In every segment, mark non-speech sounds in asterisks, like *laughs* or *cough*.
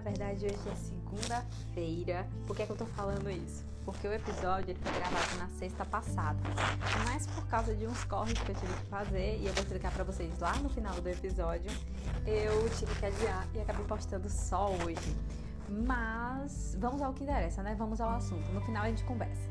na verdade hoje é segunda-feira. Por que, é que eu tô falando isso? Porque o episódio ele foi gravado na sexta passada, mas por causa de uns corres que eu tive que fazer e eu vou explicar pra vocês lá no final do episódio, eu tive que adiar e acabei postando só hoje. Mas vamos ao que interessa, né? Vamos ao assunto. No final a gente conversa.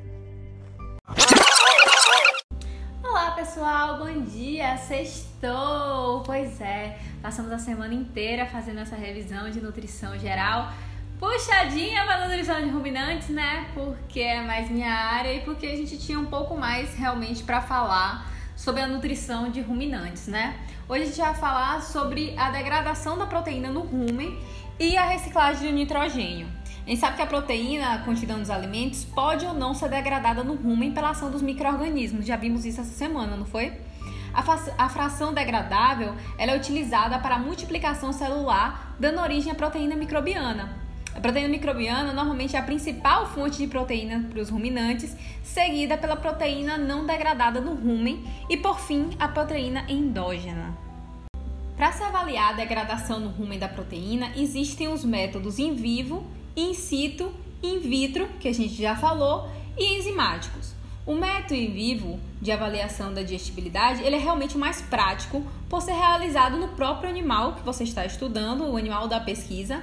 Pessoal, bom dia, sextou! Pois é, passamos a semana inteira fazendo essa revisão de nutrição geral, puxadinha para nutrição de ruminantes, né? Porque é mais minha área e porque a gente tinha um pouco mais realmente para falar sobre a nutrição de ruminantes, né? Hoje a gente vai falar sobre a degradação da proteína no rumen e a reciclagem de nitrogênio. A gente sabe que a proteína contida nos alimentos pode ou não ser degradada no rumen pela ação dos micro-organismos. Já vimos isso essa semana, não foi? A, fração degradável é utilizada para a multiplicação celular, dando origem à proteína microbiana. A proteína microbiana normalmente é a principal fonte de proteína para os ruminantes, seguida pela proteína não degradada no rumen e, por fim, a proteína endógena. Para se avaliar a degradação no rumen da proteína, existem os métodos in vivo in situ, in vitro, que a gente já falou, e enzimáticos. O método in vivo de avaliação da digestibilidade, ele é realmente mais prático por ser realizado no próprio animal que você está estudando, o animal da pesquisa.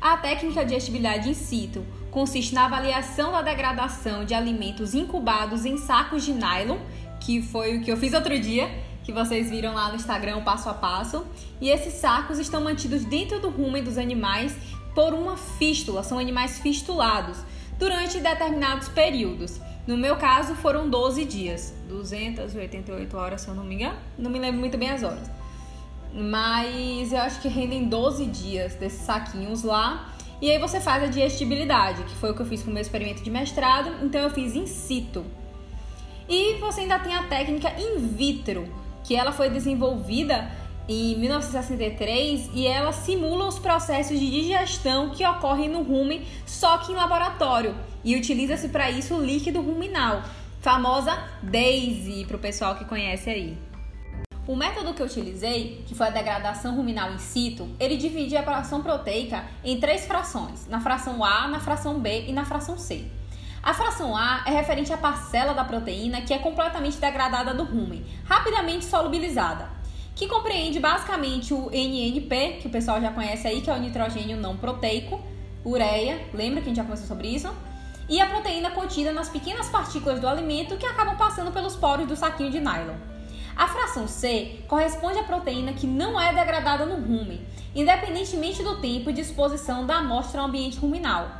A técnica de digestibilidade in situ consiste na avaliação da degradação de alimentos incubados em sacos de nylon, que foi o que eu fiz outro dia, que vocês viram lá no Instagram passo a passo. E esses sacos estão mantidos dentro do rumen dos animais por uma fístula, são animais fistulados, durante determinados períodos. No meu caso, foram 12 dias, 288 horas, se eu não me engano, não me lembro muito bem as horas. Mas eu acho que rendem 12 dias desses saquinhos lá. E aí você faz a digestibilidade, que foi o que eu fiz com o meu experimento de mestrado, então eu fiz in situ. E você ainda tem a técnica in vitro, que ela foi desenvolvida em 1963 e ela simula os processos de digestão que ocorrem no rumen, só que em laboratório. E utiliza-se para isso o líquido ruminal, famosa DAISY, para o pessoal que conhece aí. O método que eu utilizei, que foi a degradação ruminal in situ, ele divide a fração proteica em três frações, na fração A, na fração B e na fração C. A fração A é referente à parcela da proteína que é completamente degradada do rumen, rapidamente solubilizada que compreende basicamente o NNP, que o pessoal já conhece aí, que é o nitrogênio não proteico, ureia, lembra que a gente já conversou sobre isso? E a proteína contida nas pequenas partículas do alimento que acabam passando pelos poros do saquinho de nylon. A fração C corresponde à proteína que não é degradada no rumen, independentemente do tempo de exposição da amostra ao ambiente ruminal.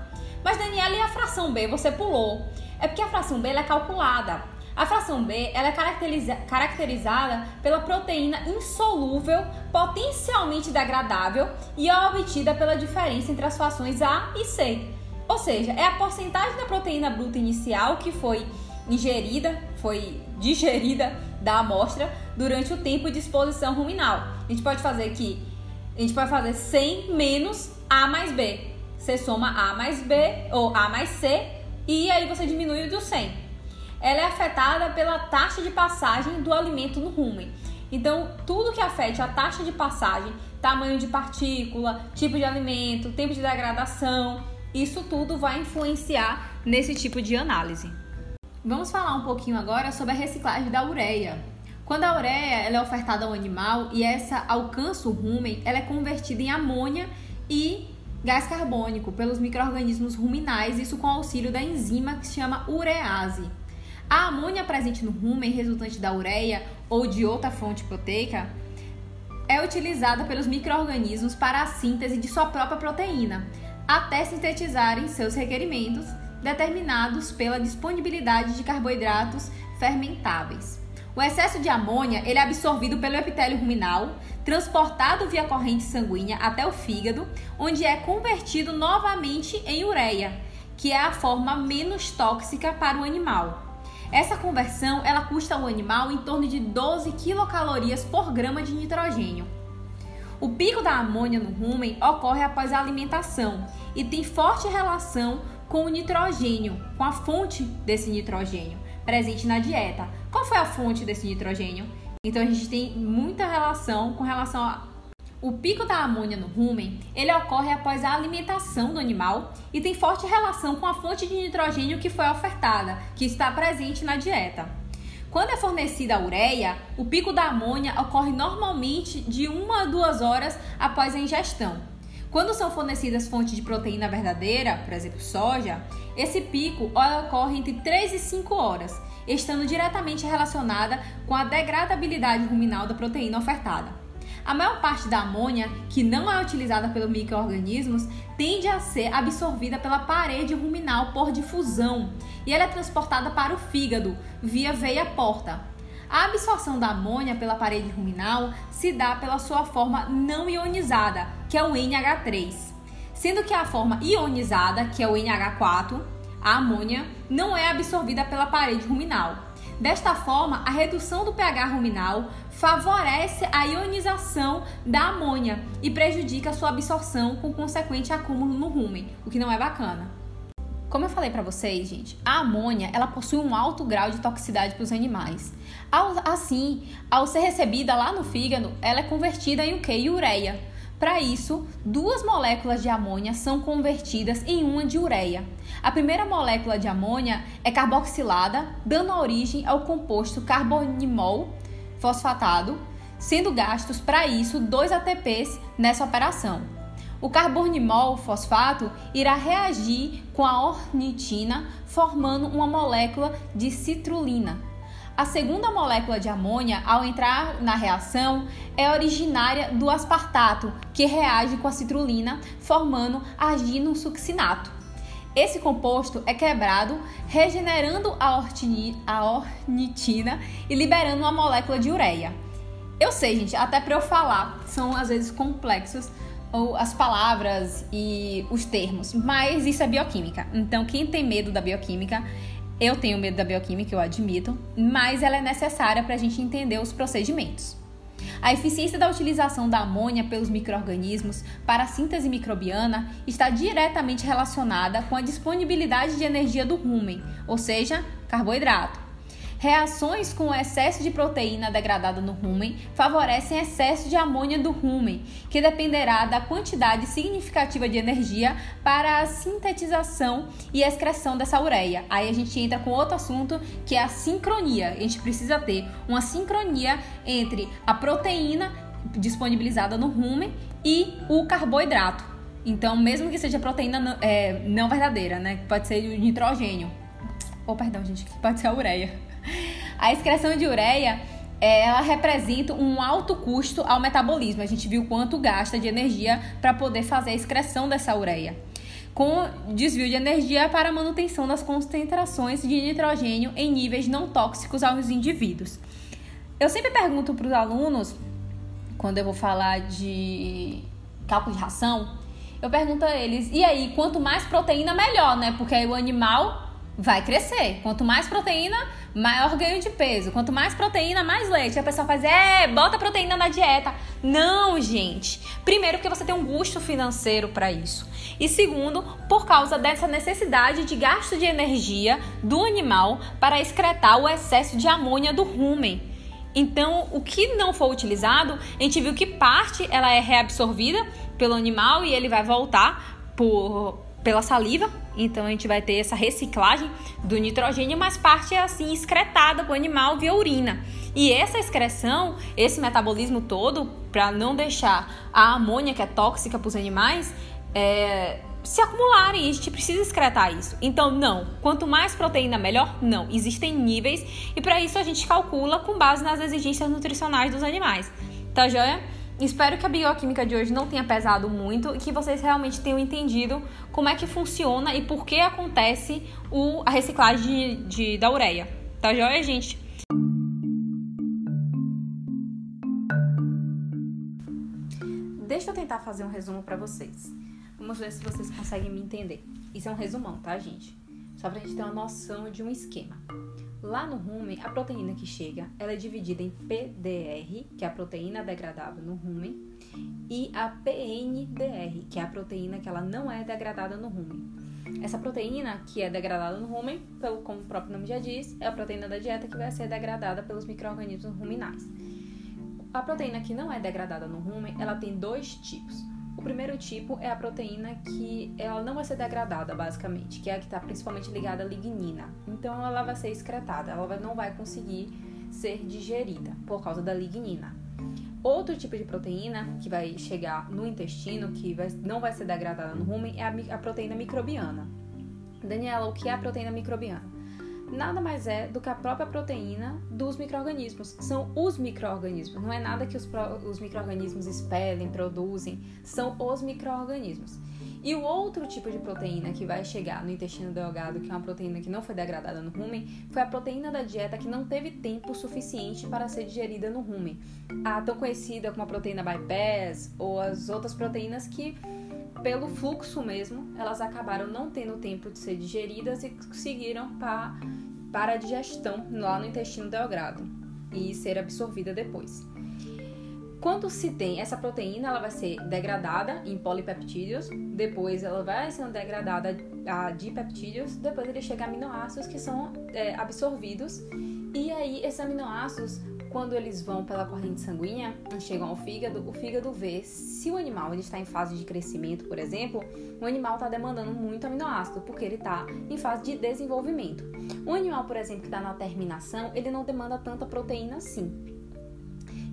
Mas Daniela, e a fração B você pulou? É porque a fração B é calculada. A fração B ela é caracteriza caracterizada pela proteína insolúvel, potencialmente degradável e é obtida pela diferença entre as frações A e C. Ou seja, é a porcentagem da proteína bruta inicial que foi ingerida, foi *laughs* digerida da amostra durante o tempo de exposição ruminal. A gente pode fazer aqui, a gente pode fazer 100 menos A mais B. Você soma A mais B ou A mais C e aí você diminui o do 100 ela é afetada pela taxa de passagem do alimento no rumen. Então, tudo que afete a taxa de passagem, tamanho de partícula, tipo de alimento, tempo de degradação, isso tudo vai influenciar nesse tipo de análise. Vamos falar um pouquinho agora sobre a reciclagem da ureia. Quando a ureia ela é ofertada ao animal e essa alcança o rumen, ela é convertida em amônia e gás carbônico pelos micro-organismos ruminais, isso com auxílio da enzima que se chama urease. A amônia presente no rumen, resultante da ureia ou de outra fonte proteica, é utilizada pelos micro-organismos para a síntese de sua própria proteína, até sintetizarem seus requerimentos, determinados pela disponibilidade de carboidratos fermentáveis. O excesso de amônia ele é absorvido pelo epitélio ruminal, transportado via corrente sanguínea até o fígado, onde é convertido novamente em ureia, que é a forma menos tóxica para o animal. Essa conversão ela custa ao animal em torno de 12 quilocalorias por grama de nitrogênio. O pico da amônia no rumen ocorre após a alimentação e tem forte relação com o nitrogênio, com a fonte desse nitrogênio presente na dieta. Qual foi a fonte desse nitrogênio? Então a gente tem muita relação com relação a O pico da amônia no rumen, ele ocorre após a alimentação do animal e tem forte relação com a fonte de nitrogênio que foi ofertada, que está presente na dieta. Quando é fornecida a ureia, o pico da amônia ocorre normalmente de uma a duas horas após a ingestão. Quando são fornecidas fontes de proteína verdadeira, por exemplo, soja, esse pico ocorre entre 3 e 5 horas, estando diretamente relacionada com a degradabilidade ruminal da proteína ofertada. A maior parte da amônia, que não é utilizada pelos microorganismos, tende a ser absorvida pela parede ruminal por difusão e ela é transportada para o fígado via veia porta. A absorção da amônia pela parede ruminal se dá pela sua forma não ionizada, que é o NH3, sendo que a forma ionizada, que é o NH4, a amônia, não é absorvida pela parede ruminal. Desta forma, a redução do pH ruminal favorece a ionização da amônia e prejudica sua absorção com consequente acúmulo no rumen, o que não é bacana. Como eu falei para vocês, gente, a amônia ela possui um alto grau de toxicidade para os animais. Assim, ao ser recebida lá no fígado, ela é convertida em o que? Ureia. Para isso, duas moléculas de amônia são convertidas em uma de ureia. A primeira molécula de amônia é carboxilada, dando origem ao composto carbonimol fosfatado, sendo gastos para isso 2 ATPs nessa operação. O carbonimol fosfato irá reagir com a ornitina, formando uma molécula de citrulina. A segunda molécula de amônia, ao entrar na reação, é originária do aspartato, que reage com a citrulina, formando argino-succinato. Esse composto é quebrado, regenerando a, ortini, a ornitina e liberando uma molécula de ureia. Eu sei, gente, até para eu falar, são às vezes complexos ou as palavras e os termos, mas isso é bioquímica. Então, quem tem medo da bioquímica, eu tenho medo da bioquímica, eu admito, mas ela é necessária para a gente entender os procedimentos. A eficiência da utilização da amônia pelos microrganismos para a síntese microbiana está diretamente relacionada com a disponibilidade de energia do rumen, ou seja, carboidrato. Reações com excesso de proteína degradada no rumen favorecem excesso de amônia do rumen, que dependerá da quantidade significativa de energia para a sintetização e excreção dessa ureia. Aí a gente entra com outro assunto que é a sincronia. A gente precisa ter uma sincronia entre a proteína disponibilizada no rumen e o carboidrato. Então, mesmo que seja proteína não, é, não verdadeira, né? Pode ser o nitrogênio. Oh, perdão, gente, pode ser a ureia. A excreção de ureia ela representa um alto custo ao metabolismo. A gente viu quanto gasta de energia para poder fazer a excreção dessa ureia. Com desvio de energia para a manutenção das concentrações de nitrogênio em níveis não tóxicos aos indivíduos. Eu sempre pergunto para os alunos, quando eu vou falar de cálculo de ração, eu pergunto a eles: e aí, quanto mais proteína, melhor, né? Porque aí o animal vai crescer. Quanto mais proteína, maior ganho de peso. Quanto mais proteína, mais leite. A pessoa faz, é, bota proteína na dieta. Não, gente. Primeiro, porque você tem um custo financeiro para isso. E segundo, por causa dessa necessidade de gasto de energia do animal para excretar o excesso de amônia do rumen. Então, o que não for utilizado, a gente viu que parte ela é reabsorvida pelo animal e ele vai voltar por pela saliva, então a gente vai ter essa reciclagem do nitrogênio, mas parte é assim excretada para o animal via urina. E essa excreção, esse metabolismo todo, para não deixar a amônia que é tóxica para os animais, é, se acumularem, a gente precisa excretar isso. Então, não. Quanto mais proteína, melhor? Não. Existem níveis e para isso a gente calcula com base nas exigências nutricionais dos animais. Tá joia? Espero que a bioquímica de hoje não tenha pesado muito e que vocês realmente tenham entendido como é que funciona e por que acontece o, a reciclagem de, de, da ureia. Tá joia, gente? Deixa eu tentar fazer um resumo para vocês. Vamos ver se vocês conseguem me entender. Isso é um resumão, tá, gente? Só pra gente ter uma noção de um esquema. Lá no rumen, a proteína que chega, ela é dividida em PDR, que é a proteína degradável no rumen, e a PNDR, que é a proteína que ela não é degradada no rumen. Essa proteína que é degradada no rumen, pelo, como o próprio nome já diz, é a proteína da dieta que vai ser degradada pelos micro-organismos ruminais. A proteína que não é degradada no rumen, ela tem dois tipos. O primeiro tipo é a proteína que ela não vai ser degradada, basicamente, que é a que está principalmente ligada à lignina. Então ela vai ser excretada, ela não vai conseguir ser digerida por causa da lignina. Outro tipo de proteína que vai chegar no intestino, que vai, não vai ser degradada no rumen, é a, a proteína microbiana. Daniela, o que é a proteína microbiana? Nada mais é do que a própria proteína dos micro-organismos. São os micro-organismos, não é nada que os, os micro-organismos expelem, produzem, são os micro-organismos. E o outro tipo de proteína que vai chegar no intestino delgado, que é uma proteína que não foi degradada no rumen, foi a proteína da dieta que não teve tempo suficiente para ser digerida no rumen. A tão conhecida como a proteína bypass ou as outras proteínas que pelo fluxo mesmo, elas acabaram não tendo tempo de ser digeridas e seguiram para, para a digestão lá no intestino delgado e ser absorvida depois. Quando se tem essa proteína, ela vai ser degradada em polipeptídeos, depois ela vai sendo degradada a dipeptídeos, depois ele chega a aminoácidos que são é, absorvidos, e aí esses aminoácidos, quando eles vão pela corrente sanguínea, chegam ao fígado, o fígado vê se o animal ele está em fase de crescimento, por exemplo, o animal está demandando muito aminoácido, porque ele está em fase de desenvolvimento. Um animal, por exemplo, que está na terminação, ele não demanda tanta proteína assim.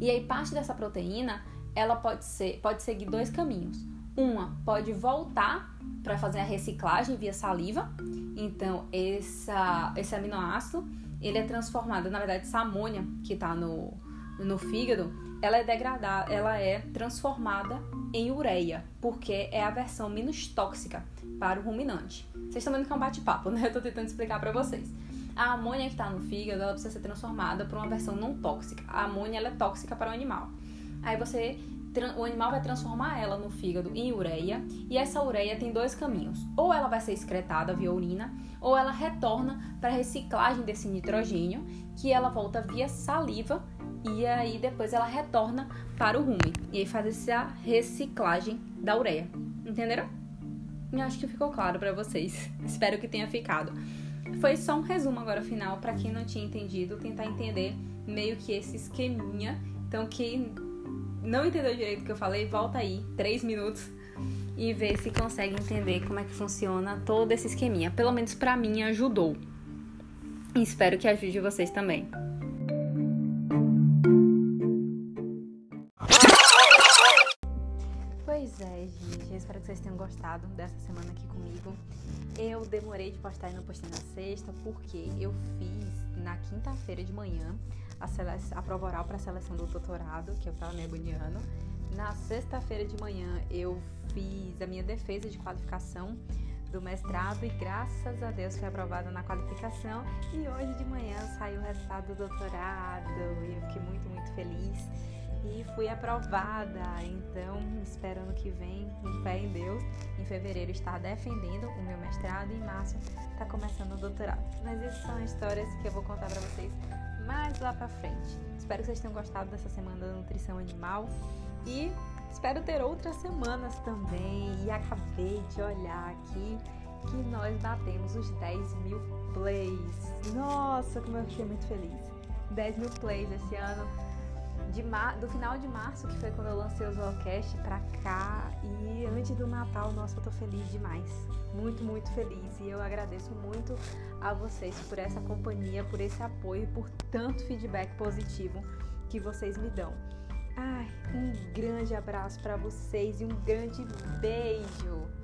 E aí parte dessa proteína, ela pode ser, pode seguir dois caminhos. Uma pode voltar para fazer a reciclagem via saliva. Então, essa, esse aminoácido, ele é transformado, na verdade, essa amônia que está no, no fígado, ela é degradada, ela é transformada em ureia, porque é a versão menos tóxica para o ruminante. Vocês estão vendo que é um bate-papo, né? *laughs* Eu tô tentando explicar para vocês. A amônia que está no fígado, ela precisa ser transformada para uma versão não tóxica. A amônia ela é tóxica para o animal. Aí você o animal vai transformar ela no fígado em ureia, e essa ureia tem dois caminhos. Ou ela vai ser excretada via urina, ou ela retorna para a reciclagem desse nitrogênio, que ela volta via saliva e aí depois ela retorna para o rumen. E aí faz essa reciclagem da ureia. Entenderam? Eu acho que ficou claro para vocês. *laughs* Espero que tenha ficado. Foi só um resumo agora final para quem não tinha entendido, tentar entender meio que esse esqueminha. Então, quem não entendeu direito o que eu falei, volta aí, três minutos, e vê se consegue entender como é que funciona todo esse esqueminha. Pelo menos para mim ajudou. E espero que ajude vocês também. Pois é, gente. Eu espero que vocês tenham gostado dessa semana aqui comigo. Eu demorei de postar e não postei na sexta porque eu fiz na quinta-feira de manhã a, a prova oral para a seleção do doutorado, que estava me agoniando. Na sexta-feira de manhã eu fiz a minha defesa de qualificação do mestrado e graças a Deus fui aprovada na qualificação e hoje de manhã saiu o resultado do doutorado e eu fiquei muito, muito feliz e fui aprovada. Então, espero ano que vem, com fé em Deus, em fevereiro estar defendendo o meu mestrado e em março tá começando o doutorado. Mas essas são histórias que eu vou contar para vocês mais lá para frente. Espero que vocês tenham gostado dessa semana da nutrição animal e espero ter outras semanas também. E acabei de olhar aqui que nós batemos os 10 mil plays. Nossa, como eu fiquei muito feliz! 10 mil plays esse ano de mar... do final de março, que foi quando eu lancei o Zoocast, pra cá. E antes do Natal, nossa, eu tô feliz demais. Muito, muito feliz. E eu agradeço muito a vocês por essa companhia, por esse apoio, por tanto feedback positivo que vocês me dão. Ai, um grande abraço para vocês e um grande beijo.